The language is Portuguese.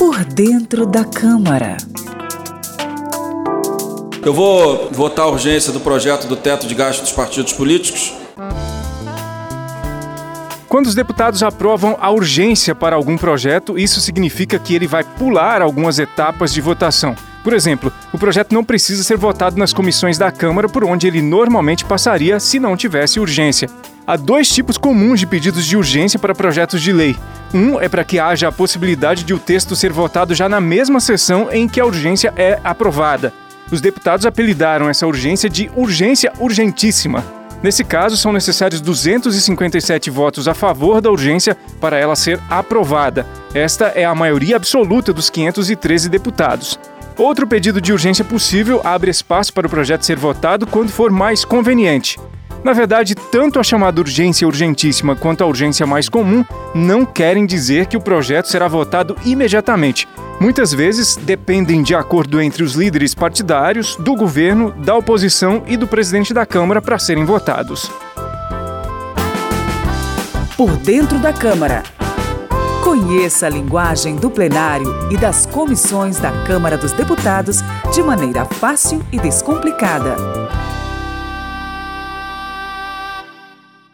Por dentro da Câmara. Eu vou votar a urgência do projeto do teto de gasto dos partidos políticos. Quando os deputados aprovam a urgência para algum projeto, isso significa que ele vai pular algumas etapas de votação. Por exemplo, o projeto não precisa ser votado nas comissões da Câmara por onde ele normalmente passaria se não tivesse urgência. Há dois tipos comuns de pedidos de urgência para projetos de lei. Um é para que haja a possibilidade de o texto ser votado já na mesma sessão em que a urgência é aprovada. Os deputados apelidaram essa urgência de urgência urgentíssima. Nesse caso, são necessários 257 votos a favor da urgência para ela ser aprovada. Esta é a maioria absoluta dos 513 deputados. Outro pedido de urgência possível abre espaço para o projeto ser votado quando for mais conveniente. Na verdade, tanto a chamada urgência urgentíssima quanto a urgência mais comum não querem dizer que o projeto será votado imediatamente. Muitas vezes dependem de acordo entre os líderes partidários, do governo, da oposição e do presidente da Câmara para serem votados. Por dentro da Câmara. Conheça a linguagem do plenário e das comissões da Câmara dos Deputados de maneira fácil e descomplicada.